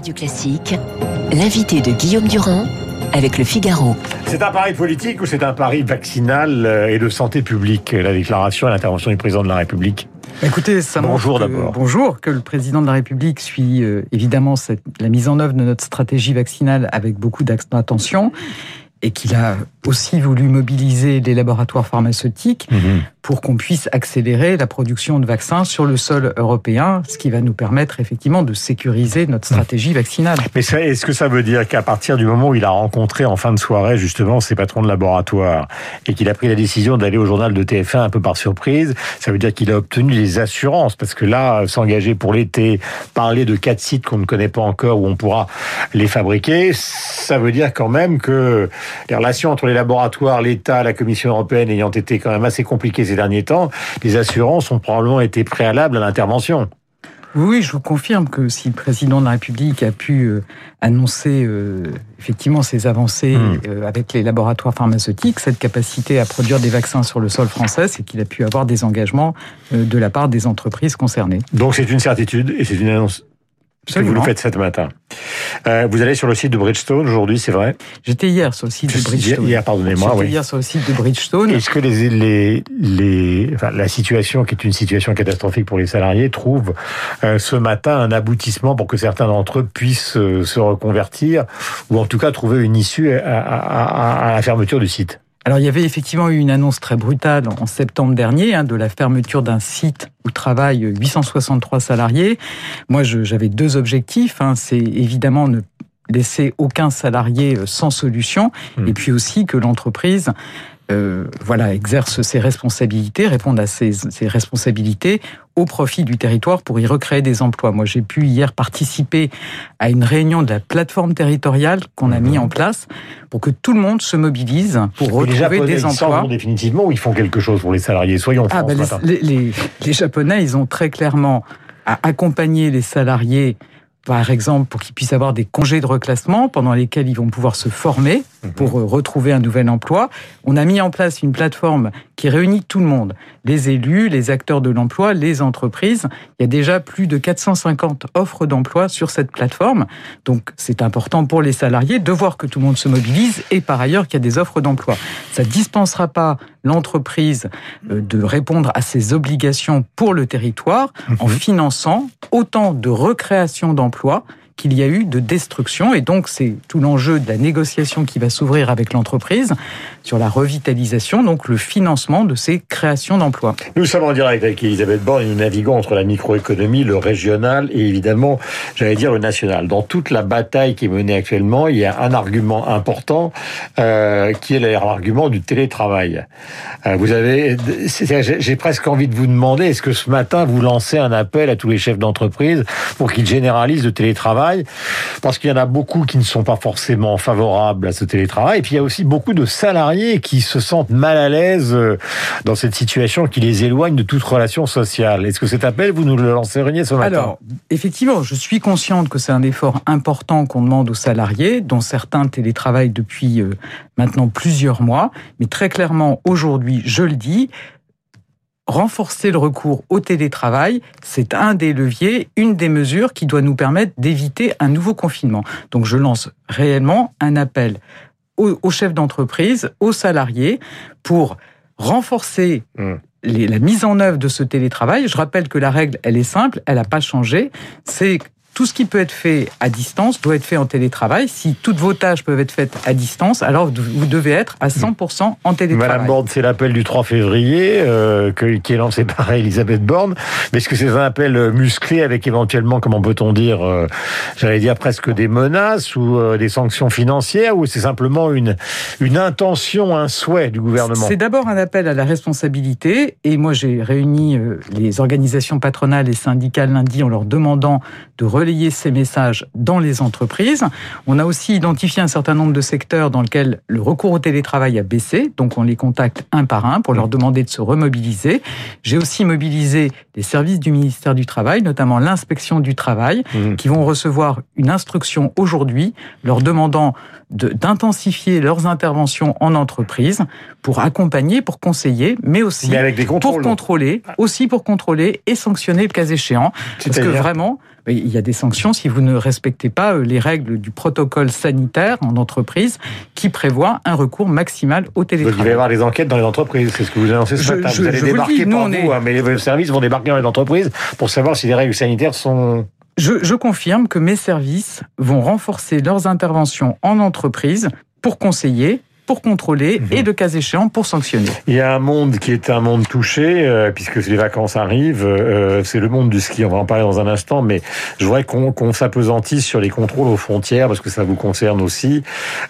Radio Classique, l'invité de Guillaume Durand avec le Figaro. C'est un pari politique ou c'est un pari vaccinal euh, et de santé publique, la déclaration et l'intervention du président de la République? Écoutez, ça bonjour d'abord. Bonjour, que le président de la République suit euh, évidemment cette, la mise en œuvre de notre stratégie vaccinale avec beaucoup d'attention et qu'il a aussi voulu mobiliser les laboratoires pharmaceutiques Mhm. pour qu'on puisse accélérer la production de vaccins sur le sol européen, ce qui va nous permettre effectivement de sécuriser notre stratégie vaccinale. Mais est-ce que ça veut dire qu'à partir du moment où il a rencontré en fin de soirée justement ses patrons de laboratoire et qu'il a pris la décision d'aller au journal de TF1 un peu par surprise, ça veut dire qu'il a obtenu des assurances? Parce que là, s'engager pour l'été, parler de quatre sites qu'on ne connaît pas encore où on pourra les fabriquer, ça veut dire quand même que les relations entre les laboratoires, l'État, la Commission européenne ayant été quand même assez compliquées ces derniers temps, les assurances ont probablement été préalables à l'intervention. Oui, je vous confirme que si le président de la République a pu euh, annoncer euh, effectivement ses avancées Hmm. euh, avec les laboratoires pharmaceutiques, cette capacité à produire des vaccins sur le sol français, c'est qu'il a pu avoir des engagements de la part des entreprises concernées. Donc c'est une certitude et c'est une annonce ce que vous nous faites ce matin. Euh, vous allez sur le site de Bridgestone aujourd'hui, c'est vrai J'étais hier sur le site de Bridgestone. hier, pardonnez-moi, J'étais oui. hier sur le site de Bridgestone. Est-ce que les, les, les, enfin, la situation qui est une situation catastrophique pour les salariés trouve euh, ce matin un aboutissement pour que certains d'entre eux puissent euh, se reconvertir ou en tout cas trouver une issue à, à- à- à la fermeture du site? Alors, il y avait effectivement eu une annonce très brutale en septembre dernier hein, de la fermeture d'un site où travaillent 863 salariés. Moi, j'avais deux objectifs. hein. C'est évidemment ne laisser aucun salarié euh, sans solution, Hmm. et puis aussi que l'entreprise euh, voilà, exerce ses responsabilités, réponde à ses, ses responsabilités au profit du territoire pour y recréer des emplois. Moi, j'ai pu hier participer à une réunion de la plateforme territoriale qu'on a mis en place pour que tout le monde se mobilise pour Et les retrouver Japonais, des ils emplois. vont définitivement ou ils font quelque chose pour les salariés? Soyons Ah, francs ce les, les, Japonais, ils ont très clairement à accompagner les salariés, par exemple, pour qu'ils puissent avoir des congés de reclassement pendant lesquels ils vont pouvoir se former. Pour euh, retrouver un nouvel emploi. On a mis en place une plateforme qui réunit tout le monde, les élus, les acteurs de l'emploi, les entreprises. Il y a déjà plus de 450 offres d'emploi sur cette plateforme. Donc c'est important pour les salariés de voir que tout le monde se mobilise et par ailleurs qu'il y a des offres d'emploi. Ça dispensera pas l'entreprise euh, de répondre à ses obligations pour le territoire en Mhm. finançant autant de recréation d'emplois qu'il y a eu de destruction. Et donc, c'est tout l'enjeu de la négociation qui va s'ouvrir avec l'entreprise sur la revitalisation, donc le financement de ces créations d'emplois. Nous sommes en direct avec Elisabeth Borne et nous naviguons entre la microéconomie, le régional et évidemment, j'allais dire, le national. Dans toute la bataille qui est menée actuellement, il y a un argument important euh, qui est l'argument du télétravail. Euh, vous avez, j'ai presque envie de vous demander, est-ce que ce matin vous lancez un appel à tous les chefs d'entreprise pour qu'ils généralisent le télétravail? Parce qu'il y en a beaucoup qui ne sont pas forcément favorables à ce télétravail. Et puis il y a aussi beaucoup de salariés qui se sentent mal à l'aise euh, dans cette situation qui les éloigne de toute relation sociale. Est-ce que cet appel, vous nous le lanceriez ce matin Alors, effectivement, je suis consciente que c'est un effort important qu'on demande aux salariés, dont certains télétravaillent depuis euh, maintenant plusieurs mois. Mais très clairement, aujourd'hui, je le dis, renforcer le recours au télétravail, c'est un des leviers, une des mesures qui doit nous permettre d'éviter un nouveau confinement. Donc, je lance réellement un appel aux, aux chefs d'entreprise, aux salariés, pour renforcer Hmm. les- la mise en œuvre de ce télétravail. Je rappelle que la règle, elle est simple, elle n'a pas changé. C'est tout ce qui peut être fait à distance doit être fait en télétravail. Si toutes vos tâches peuvent être faites à distance, alors vous devez être à 100% en télétravail. Madame Borne, c'est l'appel du 3 février euh, que- qui est lancé par Elisabeth Borne. Mais est-ce que c'est un appel euh, musclé avec éventuellement, comment peut-on dire, euh, j'allais dire presque des menaces ou euh, des sanctions financières ou c'est simplement une, une intention, un souhait du gouvernement? C'est d'abord un appel à la responsabilité et moi j'ai réuni les organisations patronales et syndicales lundi en leur demandant de relayer ces messages dans les entreprises. On a aussi identifié un certain nombre de secteurs dans lesquels le recours au télétravail a baissé, donc on les contacte un par un pour leur demander de se remobiliser. J'ai aussi mobilisé les services du ministère du Travail, notamment l'inspection du travail, Mhm. qui vont recevoir une instruction aujourd'hui leur demandant de- d'intensifier leurs interventions en entreprise pour accompagner, pour conseiller, mais aussi Mais avec des pour contrôler, aussi pour contrôler et sanctionner le cas échéant. Parce que vraiment, il y a des sanctions si vous ne respectez pas euh, les règles du protocole sanitaire en entreprise qui prévoit un recours maximal au télétravail. Donc il va y avoir des enquêtes dans les entreprises, c'est ce que vous annoncez ce matin. vous allez débarquer vous, vous hein, mais les services vont débarquer dans les entreprises pour savoir si les règles sanitaires sont je, je, confirme que mes services vont renforcer leurs interventions en entreprise pour conseiller pour contrôler mhm. et de cas échéant pour sanctionner. Il y a un monde qui est un monde touché euh, puisque les vacances arrivent. Euh, c'est le monde du ski. On va en parler dans un instant, mais je voudrais qu'on qu'on s'apesantisse sur les contrôles aux frontières parce que ça vous concerne aussi,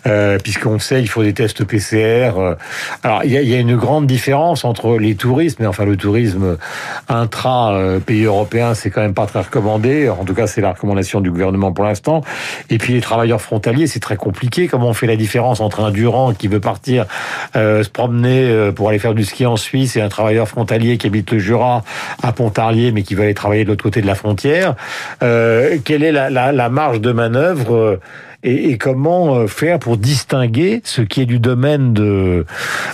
euh, puisqu'on sait il faut des tests PCR. Alors il y, a, il y, a, une grande différence entre les touristes, mais enfin le tourisme intra pays européen, c'est quand même pas très recommandé. En tout cas, c'est la recommandation du gouvernement pour l'instant. Et puis les travailleurs frontaliers, c'est très compliqué. Comment on fait la différence entre un durant qui veut partir euh, se promener euh, pour aller faire du ski en Suisse et un travailleur frontalier qui habite le Jura à Pontarlier mais qui veut aller travailler de l'autre côté de la frontière, euh, quelle est la, la, la marge de manœuvre et, et, comment euh, faire pour distinguer ce qui est du domaine de,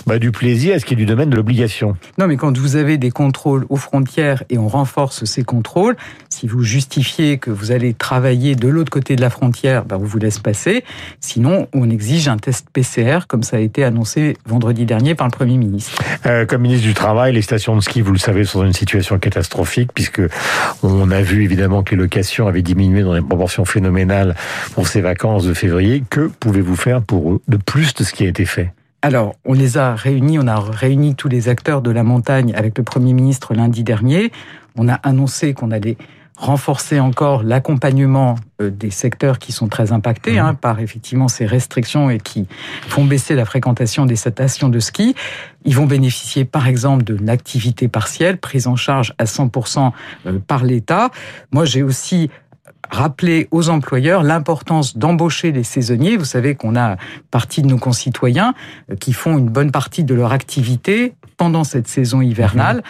bah, du plaisir et ce qui est du domaine de l'obligation? Non, mais quand vous avez des contrôles aux frontières et on renforce ces contrôles, si vous justifiez que vous allez travailler de l'autre côté de la frontière, bah, on vous laisse passer. Sinon, on exige un test PCR, comme ça a été annoncé vendredi dernier par le Premier ministre. Euh, comme ministre du Travail, les stations de ski, vous le savez, sont dans une situation catastrophique, puisque on a vu évidemment que les locations avaient diminué dans des proportions phénoménales pour ces vacances de février. Que pouvez-vous faire pour eux de plus de ce qui a été fait? Alors, on les a réunis, on a réuni tous les acteurs de la montagne avec le Premier ministre lundi dernier. On a annoncé qu'on allait renforcer encore l'accompagnement euh, des secteurs qui sont très impactés hein, par effectivement ces restrictions et qui font baisser la fréquentation des stations de ski. Ils vont bénéficier par exemple d'une activité partielle prise en charge à 100% euh, par l'État. Moi, j'ai aussi rappeler aux employeurs l'importance d'embaucher les saisonniers. Vous savez qu'on a partie de nos concitoyens euh, qui font une bonne partie de leur activité pendant cette saison hivernale. Mhm.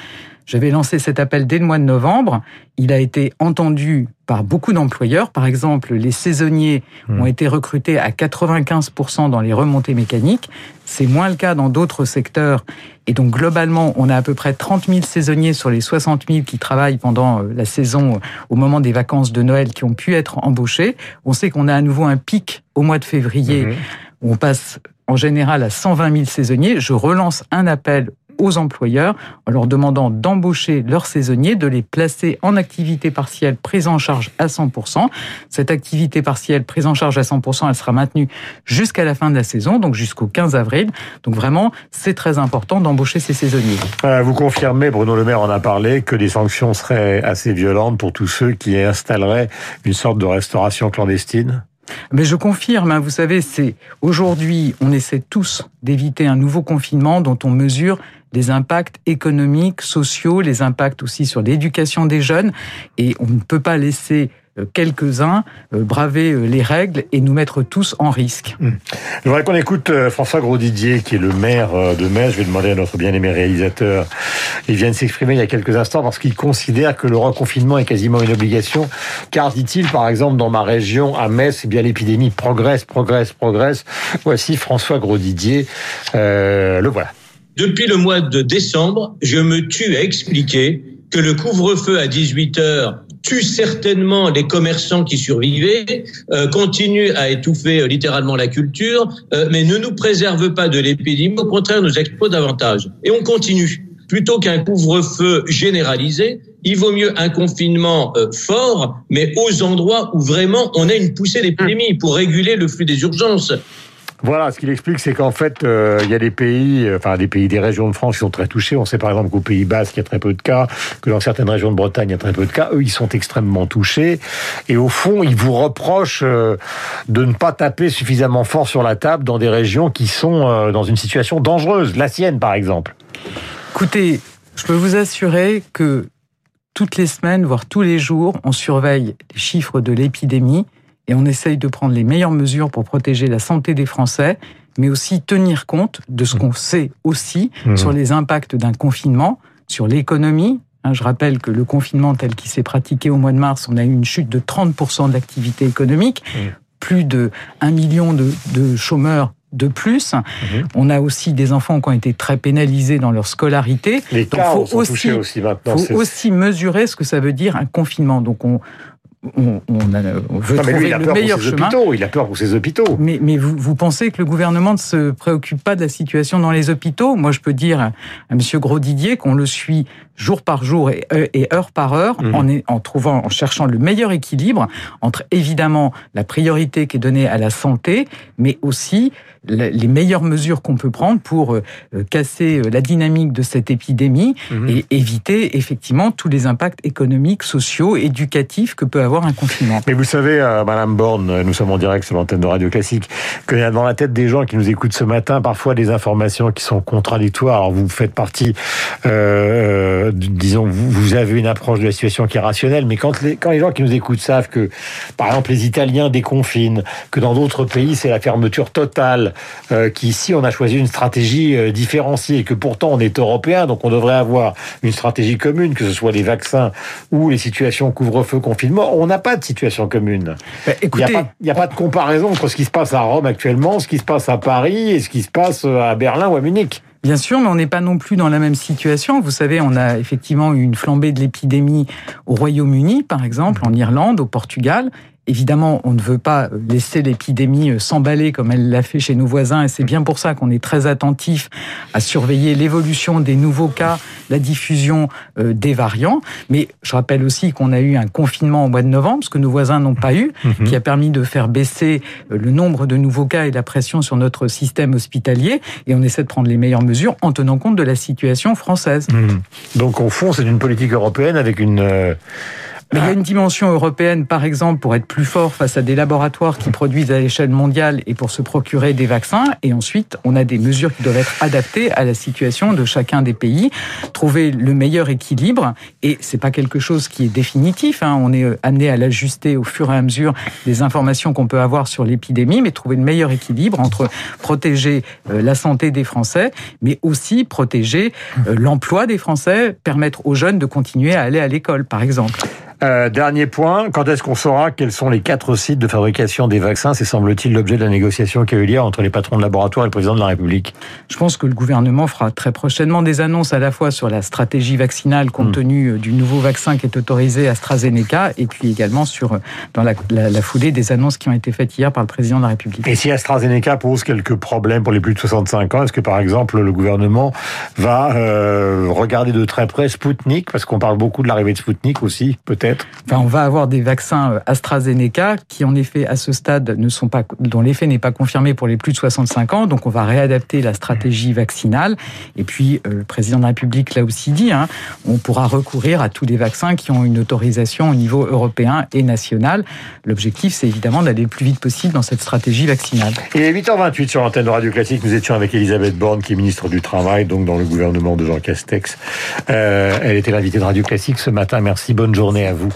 J'avais lancé cet appel dès le mois de novembre. Il a été entendu par beaucoup d'employeurs. Par exemple, les saisonniers hmm. ont été recrutés à 95% dans les remontées mécaniques. C'est moins le cas dans d'autres secteurs. Et donc, globalement, on a à peu près 30 000 saisonniers sur les 60 000 qui travaillent pendant euh, la saison euh, au moment des vacances de Noël qui ont pu être embauchés. On sait qu'on a à nouveau un pic au mois de février. Hmm. Où on passe en général à 120 000 saisonniers. Je relance un appel aux employeurs en leur demandant d'embaucher leurs saisonniers, de les placer en activité partielle prise en charge à 100%. Cette activité partielle prise en charge à 100%, elle sera maintenue jusqu'à la fin de la saison, donc jusqu'au 15 avril. Donc vraiment, c'est très important d'embaucher ces saisonniers. Euh, vous confirmez, Bruno Le Maire en a parlé, que des sanctions seraient assez violentes pour tous ceux qui installeraient une sorte de restauration clandestine? Mais je confirme, hein, vous savez, c'est aujourd'hui, on essaie tous d'éviter un nouveau confinement dont on mesure les impacts économiques, sociaux, les impacts aussi sur l'éducation des jeunes. Et on ne peut pas laisser euh, quelques-uns euh, braver euh, les règles et nous mettre tous en risque. Hmm. Je voudrais qu'on écoute François Grosdidier, qui est le maire de Metz. Je vais demander à notre bien-aimé réalisateur. Il vient de s'exprimer il y a quelques instants parce qu'il considère que le reconfinement est quasiment une obligation. Car, dit-il, par exemple, dans ma région, à Metz, eh bien l'épidémie progresse, progresse, progresse. Voici François Grosdidier. Euh, le voilà. Depuis le mois de décembre, je me tue à expliquer que le couvre-feu à 18 heures tue certainement les commerçants qui survivaient, euh, continue à étouffer euh, littéralement la culture, euh, mais ne nous préserve pas de l'épidémie, au contraire nous expose davantage. Et on continue. Plutôt qu'un couvre-feu généralisé, il vaut mieux un confinement fort, mais aux endroits où vraiment on a une poussée d'épidémie pour réguler le flux des urgences. Voilà, ce qu'il explique, c'est qu'en fait, euh, il y a des pays, euh, enfin des pays, des régions de France qui sont très touchés. On sait par exemple qu'au Pays Basque, il y a très peu de cas, que dans certaines régions de Bretagne, il y a très peu de cas. Eux, ils sont extrêmement touchés. Et au fond, ils vous reprochent euh, de ne pas taper suffisamment fort sur la table dans des régions qui sont dans une situation dangereuse. La sienne, par exemple. Écoutez, je peux vous assurer que toutes les semaines, voire tous les jours, on surveille les chiffres de l'épidémie et on essaye de prendre les meilleures mesures pour protéger la santé des Français, mais aussi tenir compte de ce qu'on sait aussi mmh. sur les impacts d'un confinement, sur l'économie. Hein, je rappelle que le confinement tel qu'il s'est pratiqué au mois de mars, on a eu une chute de 30% d'activité économique, mmh. plus de 1 million de, de chômeurs de plus. Mmh. On a aussi des enfants qui ont été très pénalisés dans leur scolarité. Les cas faut aussi, aussi, faut aussi mesurer ce que ça veut dire un confinement. Donc on, on, veut trouver le meilleur chemin. il a peur pour ses hôpitaux. Mais, mais vous, vous, pensez que le gouvernement ne se préoccupe pas de la situation dans les hôpitaux? Moi, je peux dire à M. Gros-Didier qu'on le suit jour par jour et, euh, heure par heure, mmh. en, en trouvant, en cherchant le meilleur équilibre entre évidemment la priorité qui est donnée à la santé, mais aussi les meilleures mesures qu'on peut prendre pour euh, casser euh, la dynamique de cette épidémie mmh. et éviter effectivement tous les impacts économiques, sociaux, éducatifs que peut avoir un confinement. Mais vous savez, Madame Borne, nous sommes en direct sur l'antenne de Radio Classique, qu'il y a dans la tête des gens qui nous écoutent ce matin parfois des informations qui sont contradictoires. Alors vous faites partie euh, disons, vous, avez une approche de la situation qui est rationnelle, mais quand les, quand les gens qui nous écoutent savent que, par exemple, les Italiens déconfinent, que dans d'autres pays c'est la fermeture totale, euh, qu'ici on a choisi une stratégie euh, différenciée, que pourtant on est européen, donc on devrait avoir une stratégie commune, que ce soit les vaccins ou les situations couvre-feu, confinement, on n'a pas de situation commune. Bah, écoutez, il n'y a, a, pas de comparaison entre ce qui se passe à Rome actuellement, ce qui se passe à Paris et ce qui se passe à Berlin ou à Munich. Bien sûr, mais on n'est pas non plus dans la même situation. Vous savez, on a effectivement eu une flambée de l'épidémie au Royaume-Uni, par exemple, en Irlande, au Portugal, Évidemment, on ne veut pas laisser l'épidémie euh, s'emballer comme elle l'a fait chez nos voisins, et c'est bien pour ça qu'on est très attentif à surveiller l'évolution des nouveaux cas, la diffusion euh, des variants. Mais je rappelle aussi qu'on a eu un confinement au mois de novembre, ce que nos voisins n'ont pas eu, mhm. qui a permis de faire baisser euh, le nombre de nouveaux cas et la pression sur notre système hospitalier, et on essaie de prendre les meilleures mesures en tenant compte de la situation française. Mhm. Donc, au fond, c'est une politique européenne avec une mais il y a une dimension européenne, par exemple, pour être plus fort face à des laboratoires qui produisent à l'échelle mondiale et pour se procurer des vaccins. Et ensuite, on a des mesures qui doivent être adaptées à la situation de chacun des pays, trouver le meilleur équilibre. Et c'est pas quelque chose qui est définitif. Hein. On est euh, amené à l'ajuster au fur et à mesure des informations qu'on peut avoir sur l'épidémie, mais trouver le meilleur équilibre entre protéger euh, la santé des Français, mais aussi protéger euh, l'emploi des Français, permettre aux jeunes de continuer à aller à l'école, par exemple. Euh, dernier point, quand est-ce qu'on saura quels sont les quatre sites de fabrication des vaccins? C'est semble-t-il l'objet de la négociation qui a eu lieu entre les patrons de laboratoire et le président de la République. Je pense que le gouvernement fera très prochainement des annonces à la fois sur la stratégie vaccinale compte hmm. tenu euh, du nouveau vaccin qui est autorisé AstraZeneca et puis également sur euh, dans la, foulée des annonces qui ont été faites hier par le président de la République. Et si AstraZeneca pose quelques problèmes pour les plus de 65 ans, est-ce que par exemple le gouvernement va regarder de très près Sputnik parce qu'on parle beaucoup de l'arrivée de Sputnik aussi peut-être Enfin, on va avoir des vaccins euh, AstraZeneca qui, en effet, à ce stade, ne sont pas, dont l'effet n'est pas confirmé pour les plus de 65 ans. Donc, on va réadapter la stratégie vaccinale. Et puis, euh, le président de la République l'a aussi dit, hein, on pourra recourir à tous les vaccins qui ont une autorisation au niveau européen et national. L'objectif, c'est évidemment d'aller le plus vite possible dans cette stratégie vaccinale. Il est 8h28 sur l'antenne de Radio Classique. Nous étions avec Elisabeth Borne, qui est ministre du Travail, donc dans le gouvernement de Jean Castex. Euh, elle était l'invitée de Radio Classique ce matin. Merci. Bonne journée à vous.